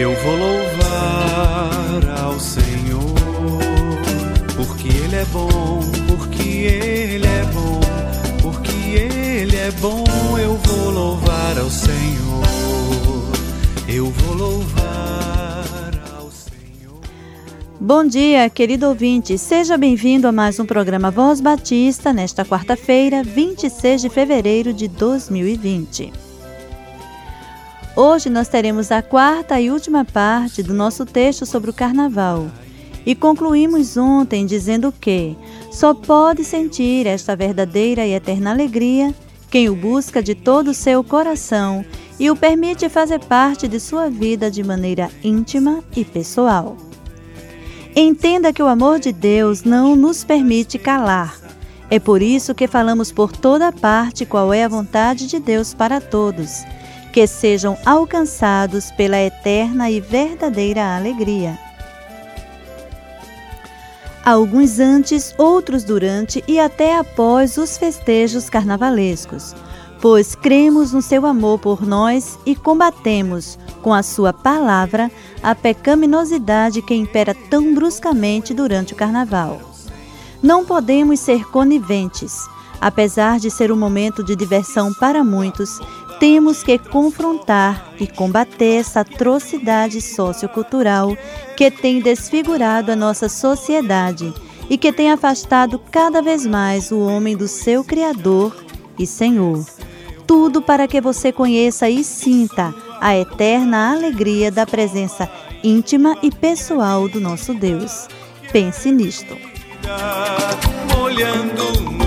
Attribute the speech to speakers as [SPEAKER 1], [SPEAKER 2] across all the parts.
[SPEAKER 1] Eu vou louvar ao Senhor, porque Ele é bom, porque Ele é bom, porque Ele é bom. Eu vou louvar ao Senhor, eu vou louvar ao Senhor.
[SPEAKER 2] Bom dia, querido ouvinte. Seja bem-vindo a mais um programa Voz Batista nesta quarta-feira, 26 de fevereiro de 2020. Hoje nós teremos a quarta e última parte do nosso texto sobre o carnaval. E concluímos ontem dizendo que só pode sentir esta verdadeira e eterna alegria quem o busca de todo o seu coração e o permite fazer parte de sua vida de maneira íntima e pessoal. Entenda que o amor de Deus não nos permite calar. É por isso que falamos por toda parte qual é a vontade de Deus para todos que sejam alcançados pela eterna e verdadeira alegria. Alguns antes, outros durante e até após os festejos carnavalescos, pois cremos no seu amor por nós e combatemos, com a sua palavra, a pecaminosidade que impera tão bruscamente durante o carnaval. Não podemos ser coniventes. Apesar de ser um momento de diversão para muitos, temos que confrontar e combater essa atrocidade sociocultural que tem desfigurado a nossa sociedade e que tem afastado cada vez mais o homem do seu Criador e Senhor. Tudo para que você conheça e sinta a eterna alegria da presença íntima e pessoal do nosso Deus. Pense nisto. Olhando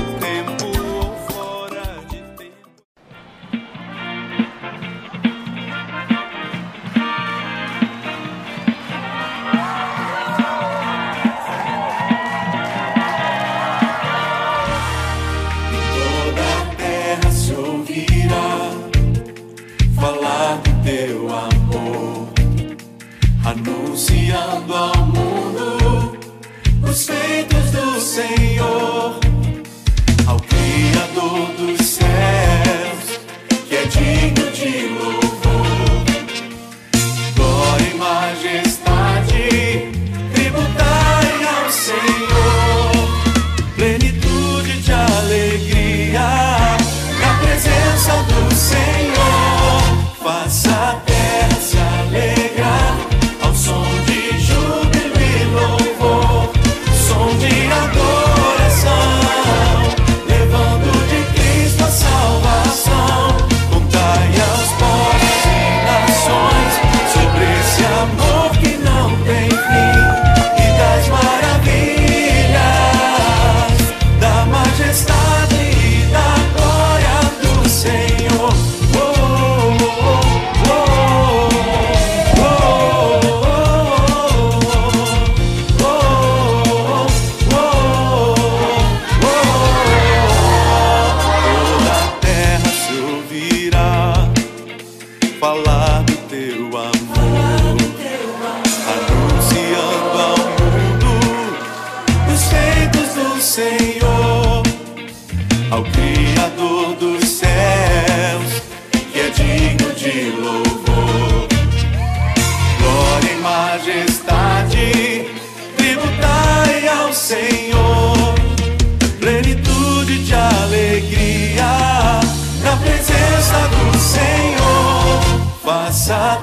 [SPEAKER 3] sobre esse amor que não tem fim e das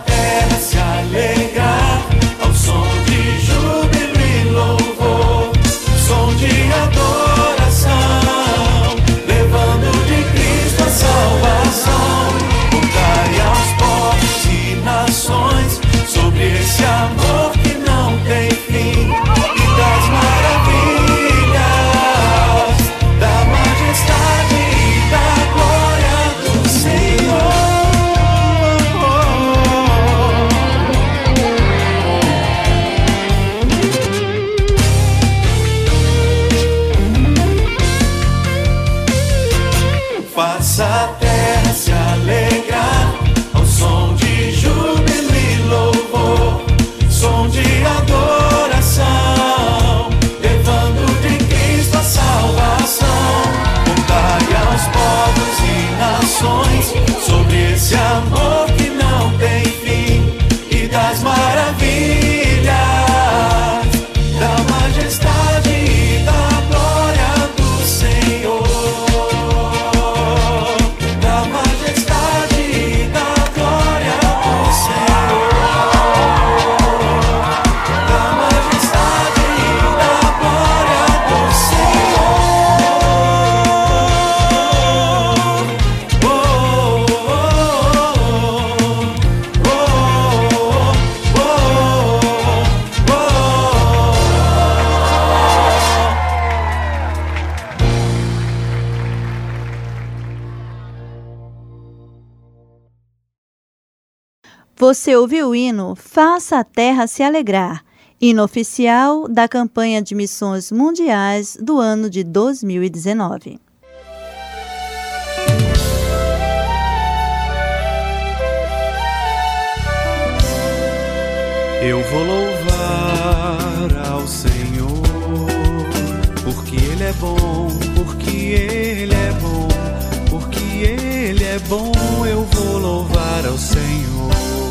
[SPEAKER 3] myself
[SPEAKER 2] Você ouviu o hino Faça a Terra se Alegrar, hino oficial da campanha de missões mundiais do ano de 2019.
[SPEAKER 3] Eu vou louvar ao Senhor, porque Ele é bom, porque Ele é bom, porque Ele é bom, eu vou louvar ao Senhor.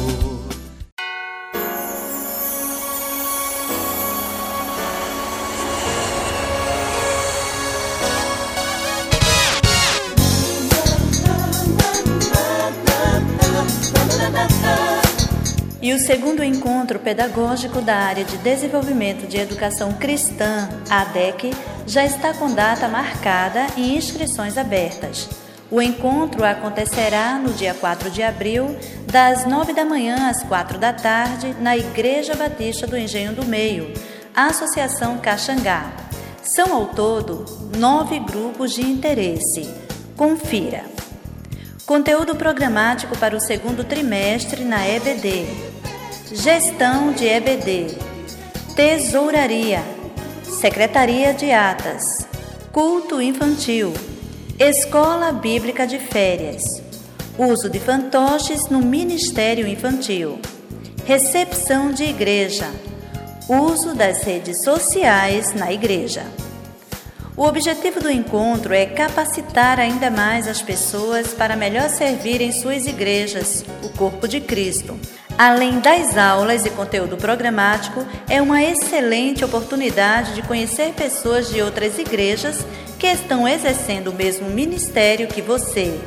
[SPEAKER 2] E o segundo encontro pedagógico da área de desenvolvimento de educação cristã, ADEC, já está com data marcada e inscrições abertas. O encontro acontecerá no dia 4 de abril, das 9 da manhã às 4 da tarde, na Igreja Batista do Engenho do Meio, Associação Caxangá. São ao todo nove grupos de interesse. Confira. Conteúdo programático para o segundo trimestre na EBD. Gestão de EBD, Tesouraria, Secretaria de Atas, Culto Infantil, Escola Bíblica de Férias, Uso de fantoches no Ministério Infantil, Recepção de Igreja, Uso das redes sociais na Igreja. O objetivo do encontro é capacitar ainda mais as pessoas para melhor servir em suas igrejas, o corpo de Cristo Além das aulas e conteúdo programático, é uma excelente oportunidade de conhecer pessoas de outras igrejas que estão exercendo o mesmo ministério que você.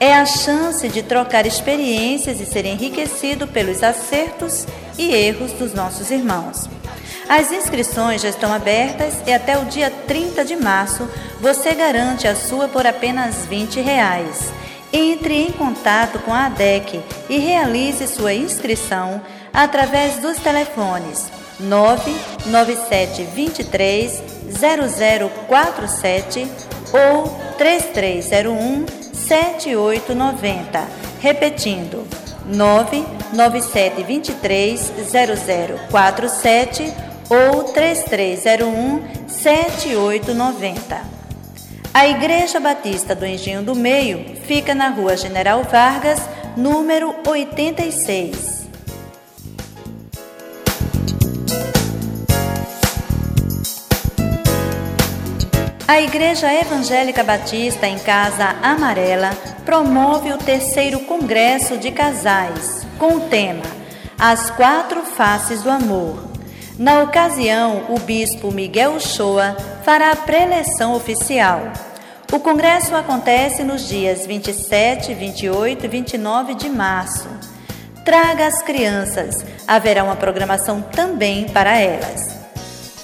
[SPEAKER 2] É a chance de trocar experiências e ser enriquecido pelos acertos e erros dos nossos irmãos. As inscrições já estão abertas e até o dia 30 de março você garante a sua por apenas 20 reais. Entre em contato com a ADEC e realize sua inscrição através dos telefones 99723 0047 ou 3301 7890. Repetindo, 99723 0047 ou 3301 7890. A Igreja Batista do Engenho do Meio fica na Rua General Vargas, número 86. A Igreja Evangélica Batista em Casa Amarela promove o terceiro Congresso de Casais, com o tema As Quatro Faces do Amor. Na ocasião, o bispo Miguel Uchoa fará a preleção oficial. O congresso acontece nos dias 27, 28 e 29 de março. Traga as crianças, haverá uma programação também para elas.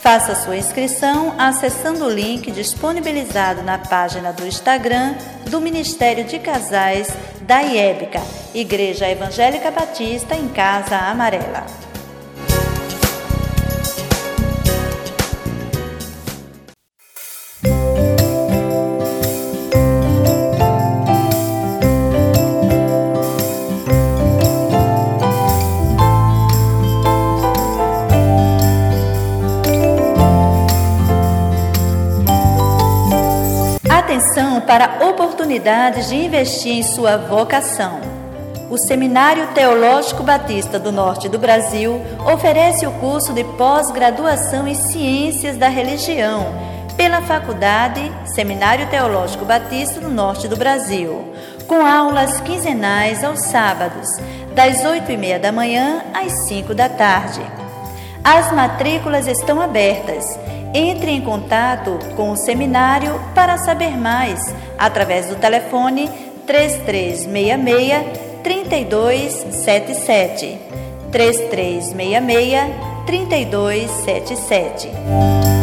[SPEAKER 2] Faça sua inscrição acessando o link disponibilizado na página do Instagram do Ministério de Casais da IEBCA, Igreja Evangélica Batista em Casa Amarela. Para oportunidades de investir em sua vocação. O Seminário Teológico Batista do Norte do Brasil oferece o curso de pós-graduação em Ciências da Religião pela Faculdade Seminário Teológico Batista do Norte do Brasil, com aulas quinzenais aos sábados, das oito e meia da manhã às cinco da tarde. As matrículas estão abertas entre em contato com o seminário para saber mais através do telefone 3366 3277. 3366 3277.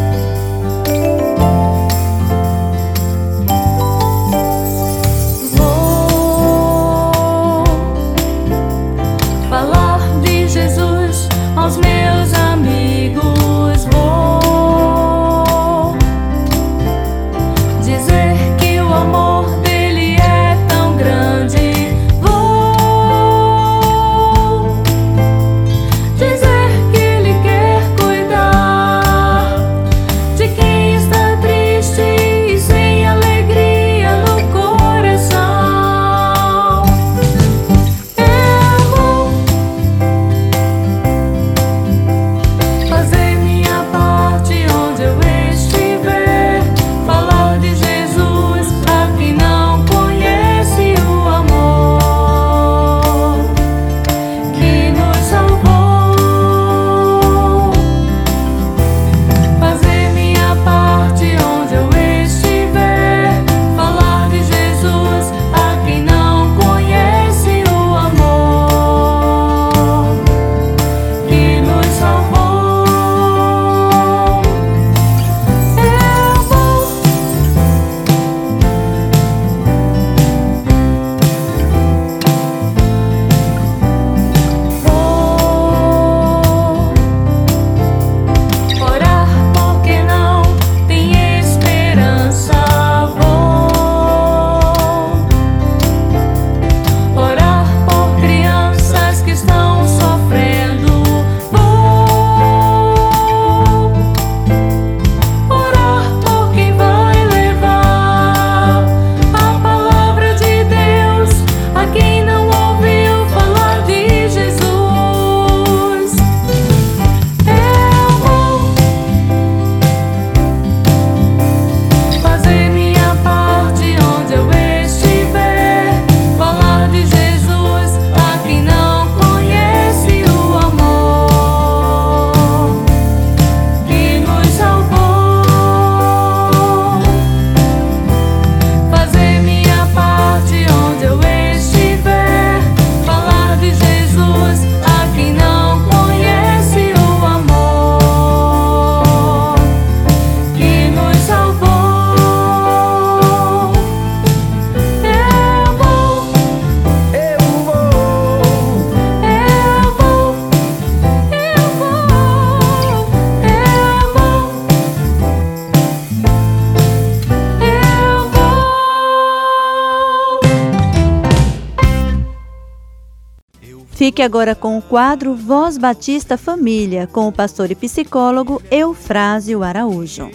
[SPEAKER 2] Agora com o quadro Voz Batista Família, com o pastor e psicólogo Eufrásio Araújo.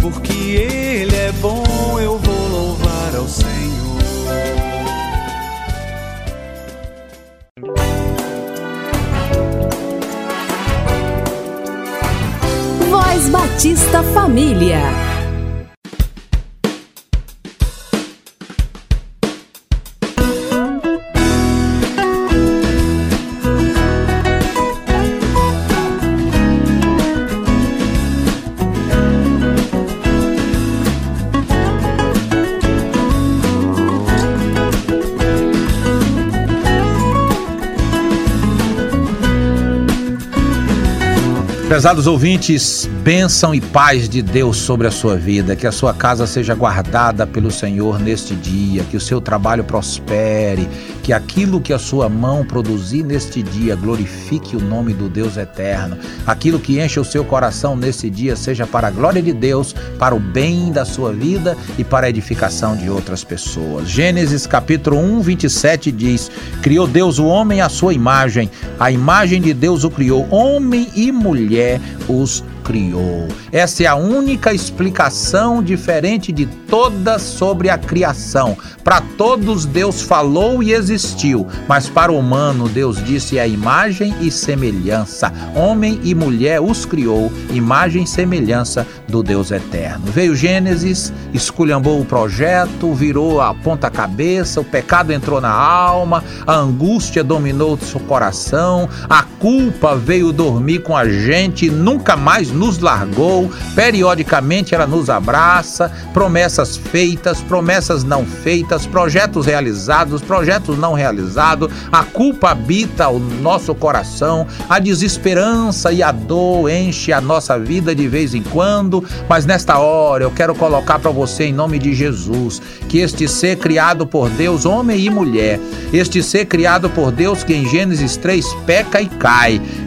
[SPEAKER 3] Porque Ele é bom, eu vou louvar ao Senhor.
[SPEAKER 4] Voz Batista Família.
[SPEAKER 5] Prezados ouvintes, bênção e paz de Deus sobre a sua vida, que a sua casa seja guardada pelo Senhor neste dia, que o seu trabalho prospere, que aquilo que a sua mão produzir neste dia glorifique o nome do Deus eterno, aquilo que enche o seu coração neste dia seja para a glória de Deus, para o bem da sua vida e para a edificação de outras pessoas. Gênesis capítulo 1, 27 diz: Criou Deus o homem à sua imagem, a imagem de Deus o criou, homem e mulher os criou. Essa é a única explicação diferente de todas sobre a criação. Para todos Deus falou e existiu, mas para o humano Deus disse a imagem e semelhança. Homem e mulher os criou, imagem e semelhança do Deus eterno. Veio Gênesis, esculhambou o projeto, virou a ponta cabeça, o pecado entrou na alma, a angústia dominou o seu coração, a culpa veio dormir com a gente, nunca mais nos largou, periodicamente ela nos abraça, promessas feitas, promessas não feitas, projetos realizados, projetos não realizados, a culpa habita o nosso coração, a desesperança e a dor enche a nossa vida de vez em quando, mas nesta hora eu quero colocar para você em nome de Jesus que este ser criado por Deus, homem e mulher, este ser criado por Deus que em Gênesis 3 peca e cai,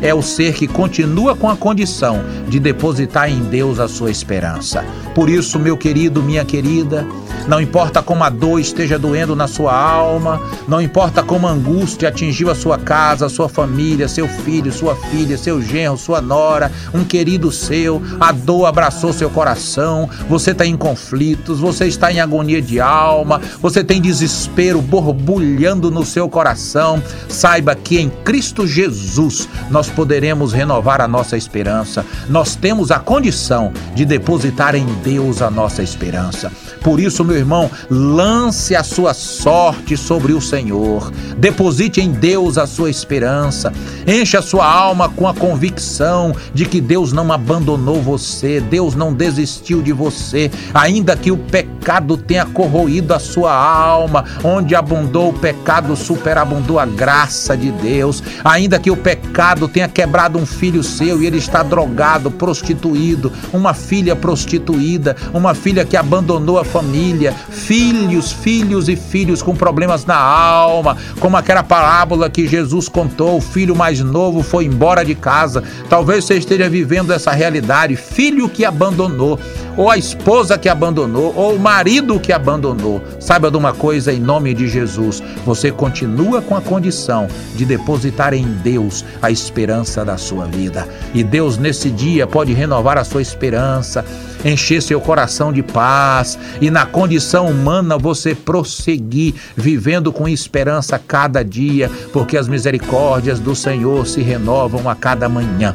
[SPEAKER 5] é o ser que continua com a condição de depositar em Deus a sua esperança. Por isso, meu querido, minha querida, não importa como a dor esteja doendo na sua alma, não importa como a angústia atingiu a sua casa, a sua família, seu filho, sua filha, seu genro, sua nora, um querido seu, a dor abraçou seu coração, você está em conflitos, você está em agonia de alma, você tem desespero borbulhando no seu coração. Saiba que em Cristo Jesus nós poderemos renovar a nossa esperança. Nós temos a condição de depositar em Deus a nossa esperança. Por isso, meu irmão, lance a sua sorte sobre o Senhor. Deposite em Deus a sua esperança. Enche a sua alma com a convicção de que Deus não abandonou você, Deus não desistiu de você, ainda que o pecado tenha corroído a sua alma, onde abundou o pecado, superabundou a graça de Deus, ainda que o pecado tenha quebrado um filho seu e ele está drogado, prostituído, uma filha prostituída, uma filha que abandonou a família, filhos, filhos e filhos com problemas na alma, como aquela parábola que Jesus contou: o filho mais novo foi embora de casa. Talvez você esteja vivendo essa realidade: filho que abandonou, ou a esposa que abandonou, ou o marido que abandonou. Saiba de uma coisa em nome de Jesus: você continua com a condição de depositar em Deus a esperança da sua vida. E Deus, nesse dia, pode renovar a sua esperança, encher seu coração de paz e na condição humana você prosseguir vivendo com esperança cada dia, porque as misericórdias do Senhor se renovam a cada manhã.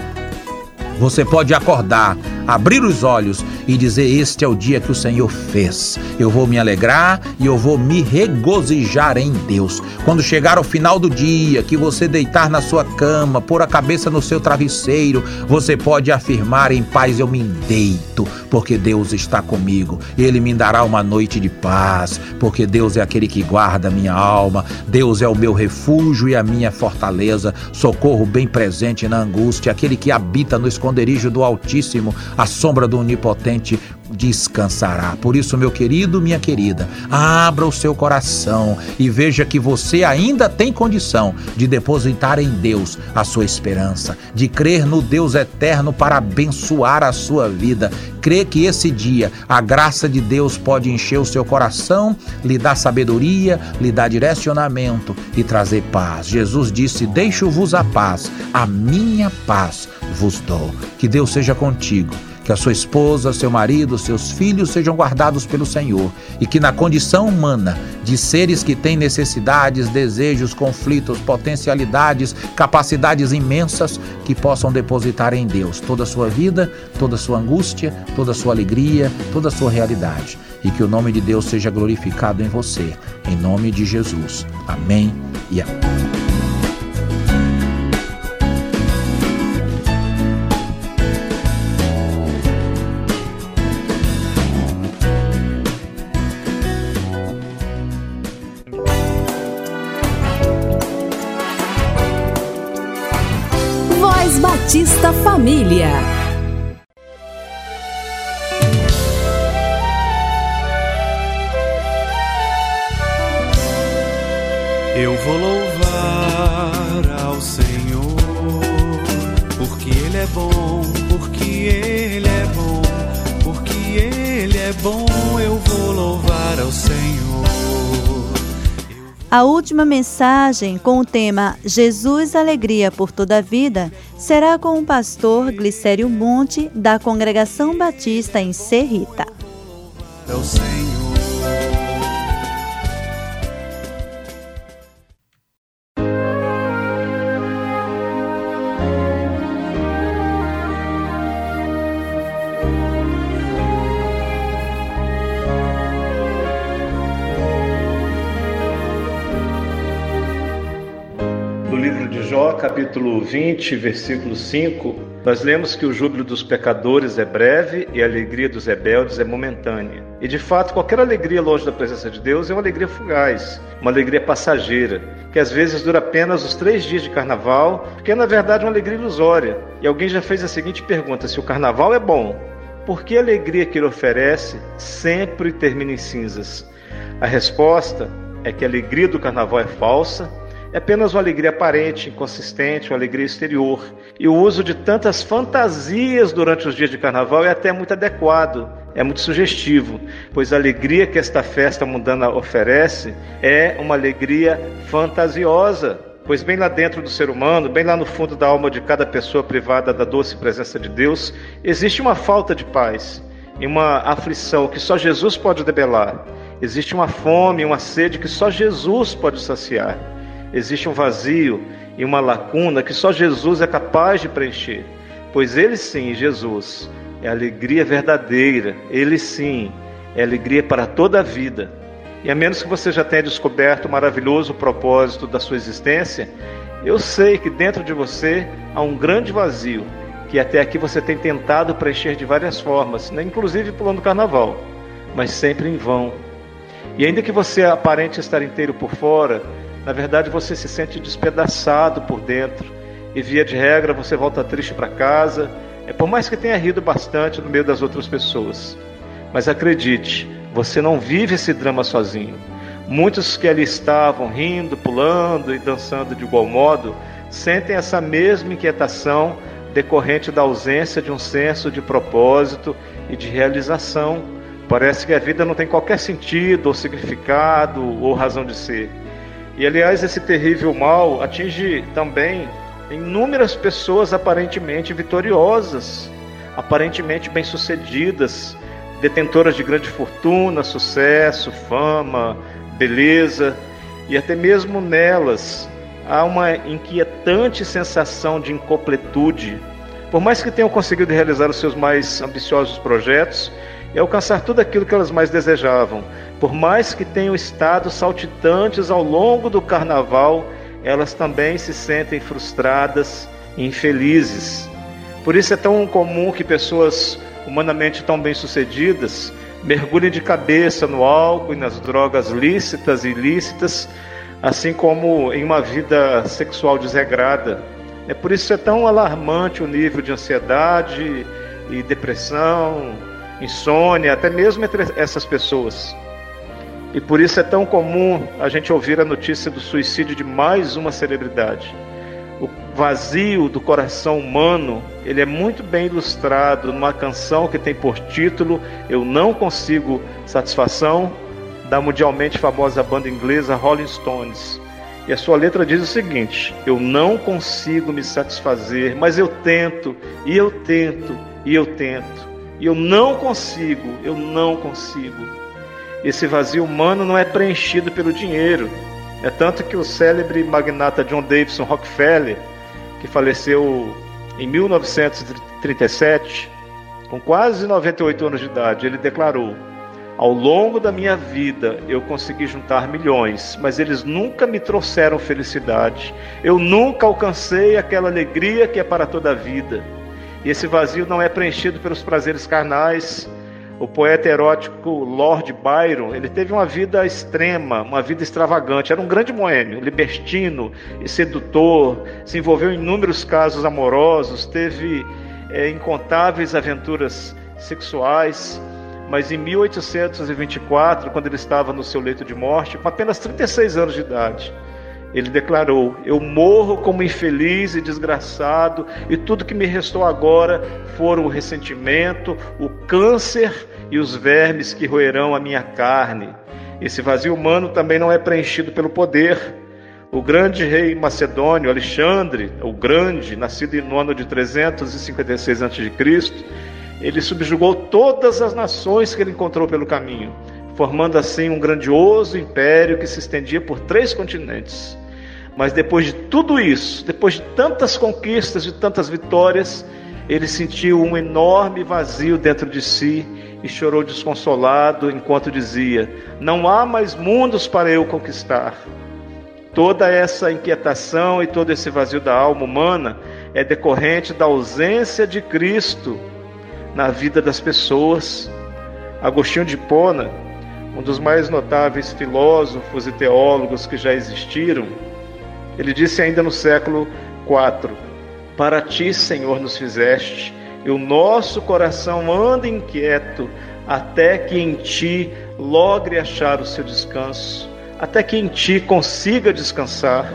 [SPEAKER 5] Você pode acordar abrir os olhos e dizer: Este é o dia que o Senhor fez. Eu vou me alegrar e eu vou me regozijar em Deus. Quando chegar ao final do dia, que você deitar na sua cama, pôr a cabeça no seu travesseiro, você pode afirmar em paz: Eu me deito, porque Deus está comigo. Ele me dará uma noite de paz, porque Deus é aquele que guarda a minha alma. Deus é o meu refúgio e a minha fortaleza, socorro bem presente na angústia, aquele que habita no esconderijo do Altíssimo a sombra do Onipotente descansará. Por isso, meu querido, minha querida, abra o seu coração e veja que você ainda tem condição de depositar em Deus a sua esperança, de crer no Deus eterno para abençoar a sua vida. Crê que esse dia a graça de Deus pode encher o seu coração, lhe dar sabedoria, lhe dar direcionamento e trazer paz. Jesus disse: Deixo-vos a paz, a minha paz vos dou. Que Deus seja contigo que a sua esposa, seu marido, seus filhos sejam guardados pelo Senhor e que, na condição humana de seres que têm necessidades, desejos, conflitos, potencialidades, capacidades imensas, que possam depositar em Deus toda a sua vida, toda a sua angústia, toda a sua alegria, toda a sua realidade. E que o nome de Deus seja glorificado em você. Em nome de Jesus. Amém e amém.
[SPEAKER 4] Família.
[SPEAKER 3] Eu vou louvar ao Senhor, porque Ele é bom, porque Ele é bom, porque Ele é bom. Eu vou louvar ao Senhor.
[SPEAKER 2] A última mensagem com o tema Jesus Alegria por toda a vida será com o pastor Glicério Monte da Congregação Batista em Serrita.
[SPEAKER 6] 20, versículo 5, nós lemos que o júbilo dos pecadores é breve e a alegria dos rebeldes é momentânea. E de fato, qualquer alegria longe da presença de Deus é uma alegria fugaz, uma alegria passageira, que às vezes dura apenas os três dias de carnaval, porque é na verdade uma alegria ilusória. E alguém já fez a seguinte pergunta: se o carnaval é bom, por que a alegria que ele oferece sempre termina em cinzas? A resposta é que a alegria do carnaval é falsa é apenas uma alegria aparente, inconsistente, uma alegria exterior. E o uso de tantas fantasias durante os dias de carnaval é até muito adequado, é muito sugestivo, pois a alegria que esta festa mundana oferece é uma alegria fantasiosa. Pois bem lá dentro do ser humano, bem lá no fundo da alma de cada pessoa privada da doce presença de Deus, existe uma falta de paz e uma aflição que só Jesus pode debelar. Existe uma fome, uma sede que só Jesus pode saciar. Existe um vazio e uma lacuna que só Jesus é capaz de preencher, pois Ele sim, Jesus, é alegria verdadeira, Ele sim é alegria para toda a vida. E a menos que você já tenha descoberto o maravilhoso propósito da sua existência, eu sei que dentro de você há um grande vazio que até aqui você tem tentado preencher de várias formas, né? inclusive pulando carnaval, mas sempre em vão. E ainda que você aparente estar inteiro por fora, na verdade, você se sente despedaçado por dentro e, via de regra, você volta triste para casa, é por mais que tenha rido bastante no meio das outras pessoas. Mas acredite, você não vive esse drama sozinho. Muitos que ali estavam rindo, pulando e dançando de igual modo sentem essa mesma inquietação decorrente da ausência de um senso de propósito e de realização. Parece que a vida não tem qualquer sentido ou significado ou razão de ser. E aliás, esse terrível mal atinge também inúmeras pessoas aparentemente vitoriosas, aparentemente bem-sucedidas, detentoras de grande fortuna, sucesso, fama, beleza, e até mesmo nelas há uma inquietante sensação de incompletude. Por mais que tenham conseguido realizar os seus mais ambiciosos projetos e alcançar tudo aquilo que elas mais desejavam, por mais que tenham estado saltitantes ao longo do carnaval, elas também se sentem frustradas e infelizes. Por isso é tão comum que pessoas humanamente tão bem-sucedidas mergulhem de cabeça no álcool e nas drogas lícitas e ilícitas, assim como em uma vida sexual desregrada. É por isso é tão alarmante o nível de ansiedade e depressão insônia, até mesmo entre essas pessoas. E por isso é tão comum a gente ouvir a notícia do suicídio de mais uma celebridade. O vazio do coração humano, ele é muito bem ilustrado numa canção que tem por título Eu não consigo satisfação, da mundialmente famosa banda inglesa Rolling Stones. E a sua letra diz o seguinte: Eu não consigo me satisfazer, mas eu tento, e eu tento, e eu tento. E eu não consigo, eu não consigo. Esse vazio humano não é preenchido pelo dinheiro. É tanto que o célebre magnata John Davidson Rockefeller, que faleceu em 1937, com quase 98 anos de idade, ele declarou: Ao longo da minha vida eu consegui juntar milhões, mas eles nunca me trouxeram felicidade. Eu nunca alcancei aquela alegria que é para toda a vida. E esse vazio não é preenchido pelos prazeres carnais, o poeta erótico Lord Byron, ele teve uma vida extrema, uma vida extravagante. Era um grande boêmio, libertino e sedutor. Se envolveu em inúmeros casos amorosos, teve é, incontáveis aventuras sexuais. Mas em 1824, quando ele estava no seu leito de morte, com apenas 36 anos de idade, ele declarou: Eu morro como infeliz e desgraçado, e tudo que me restou agora foram o ressentimento, o câncer e os vermes que roerão a minha carne. Esse vazio humano também não é preenchido pelo poder. O grande rei macedônio Alexandre, o Grande, nascido no ano de 356 a.C., ele subjugou todas as nações que ele encontrou pelo caminho formando assim um grandioso império que se estendia por três continentes. Mas depois de tudo isso, depois de tantas conquistas, de tantas vitórias, ele sentiu um enorme vazio dentro de si e chorou desconsolado enquanto dizia: Não há mais mundos para eu conquistar. Toda essa inquietação e todo esse vazio da alma humana é decorrente da ausência de Cristo na vida das pessoas. Agostinho de Pona um dos mais notáveis filósofos e teólogos que já existiram, ele disse ainda no século IV: Para ti, Senhor, nos fizeste, e o nosso coração anda inquieto, até que em ti logre achar o seu descanso, até que em ti consiga descansar.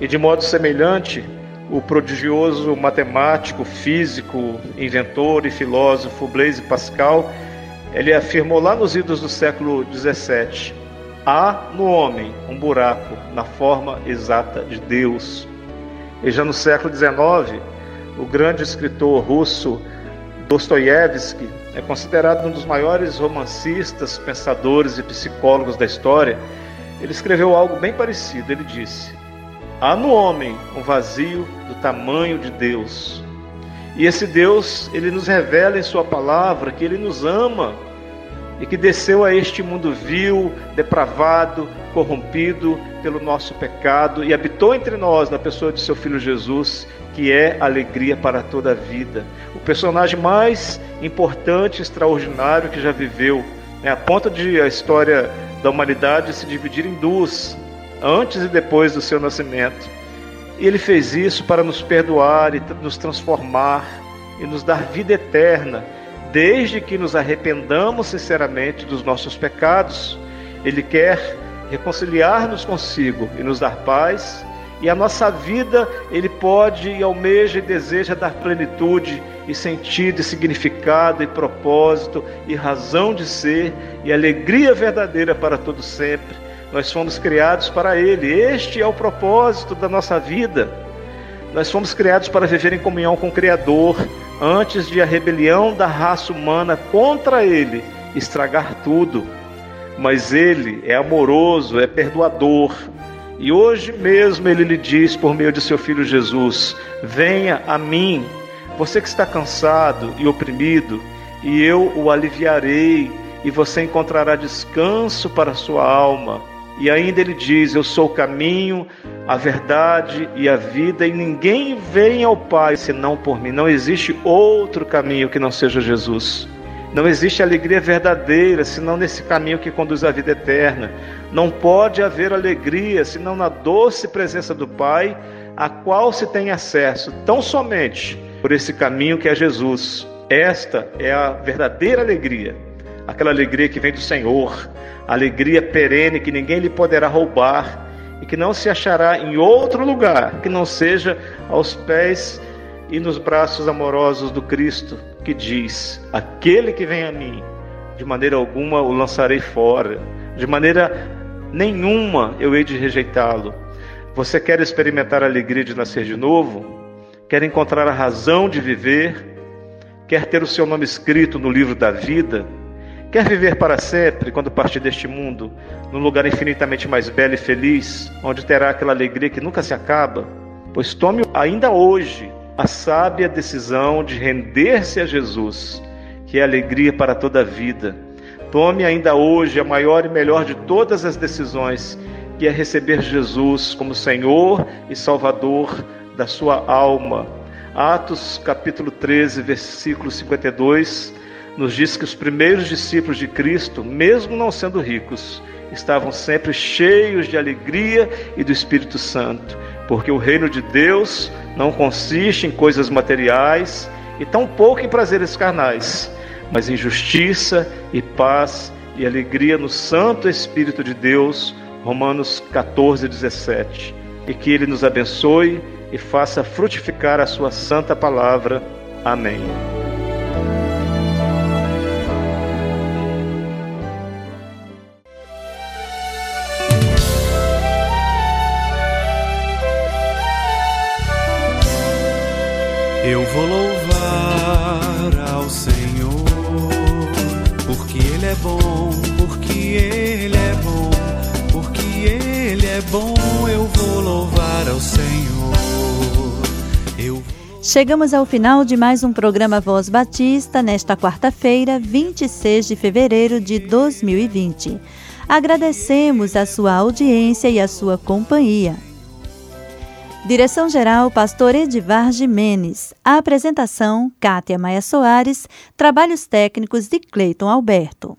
[SPEAKER 6] E de modo semelhante, o prodigioso matemático, físico, inventor e filósofo Blaise Pascal ele afirmou lá nos idos do século XVII: há no homem um buraco na forma exata de Deus. E já no século XIX, o grande escritor russo Dostoiévski é considerado um dos maiores romancistas, pensadores e psicólogos da história. Ele escreveu algo bem parecido. Ele disse: Há no homem um vazio do tamanho de Deus. E esse Deus, ele nos revela em sua palavra que ele nos ama e que desceu a este mundo vil, depravado, corrompido pelo nosso pecado e habitou entre nós na pessoa de seu filho Jesus, que é alegria para toda a vida. O personagem mais importante, extraordinário que já viveu, né, a ponto de a história da humanidade se dividir em duas, antes e depois do seu nascimento. E ele fez isso para nos perdoar e nos transformar e nos dar vida eterna, desde que nos arrependamos sinceramente dos nossos pecados. Ele quer reconciliar-nos consigo e nos dar paz. E a nossa vida, ele pode e almeja e deseja dar plenitude e sentido e significado e propósito e razão de ser e alegria verdadeira para todo sempre nós fomos criados para Ele. Este é o propósito da nossa vida. Nós fomos criados para viver em comunhão com o Criador, antes de a rebelião da raça humana contra Ele estragar tudo. Mas Ele é amoroso, é perdoador. E hoje mesmo Ele lhe diz, por meio de seu Filho Jesus: Venha a mim, você que está cansado e oprimido, e eu o aliviarei, e você encontrará descanso para a sua alma. E ainda ele diz: Eu sou o caminho, a verdade e a vida, e ninguém vem ao Pai senão por mim. Não existe outro caminho que não seja Jesus. Não existe alegria verdadeira senão nesse caminho que conduz à vida eterna. Não pode haver alegria senão na doce presença do Pai, a qual se tem acesso tão somente por esse caminho que é Jesus. Esta é a verdadeira alegria, aquela alegria que vem do Senhor, alegria perene que ninguém lhe poderá roubar e que não se achará em outro lugar que não seja aos pés e nos braços amorosos do Cristo, que diz: Aquele que vem a mim, de maneira alguma o lançarei fora, de maneira nenhuma eu hei de rejeitá-lo. Você quer experimentar a alegria de nascer de novo? Quer encontrar a razão de viver? Quer ter o seu nome escrito no livro da vida? Quer viver para sempre quando partir deste mundo, num lugar infinitamente mais belo e feliz, onde terá aquela alegria que nunca se acaba? Pois tome ainda hoje a sábia decisão de render-se a Jesus, que é alegria para toda a vida. Tome ainda hoje a maior e melhor de todas as decisões, que é receber Jesus como Senhor e Salvador da sua alma. Atos capítulo 13, versículo 52 nos diz que os primeiros discípulos de Cristo, mesmo não sendo ricos, estavam sempre cheios de alegria e do Espírito Santo, porque o reino de Deus não consiste em coisas materiais e tampouco em prazeres carnais, mas em justiça e paz e alegria no Santo Espírito de Deus. Romanos 14, 17. E que Ele nos abençoe e faça frutificar a Sua santa palavra. Amém.
[SPEAKER 3] Eu vou louvar ao Senhor, porque Ele é bom, porque Ele é bom, porque Ele é bom. Eu vou louvar ao Senhor.
[SPEAKER 2] Eu Chegamos ao final de mais um programa Voz Batista nesta quarta-feira, 26 de fevereiro de 2020. Agradecemos a sua audiência e a sua companhia. Direção-geral, Pastor Edivar Jimenez. A apresentação, Kátia Maia Soares. Trabalhos técnicos de Cleiton Alberto.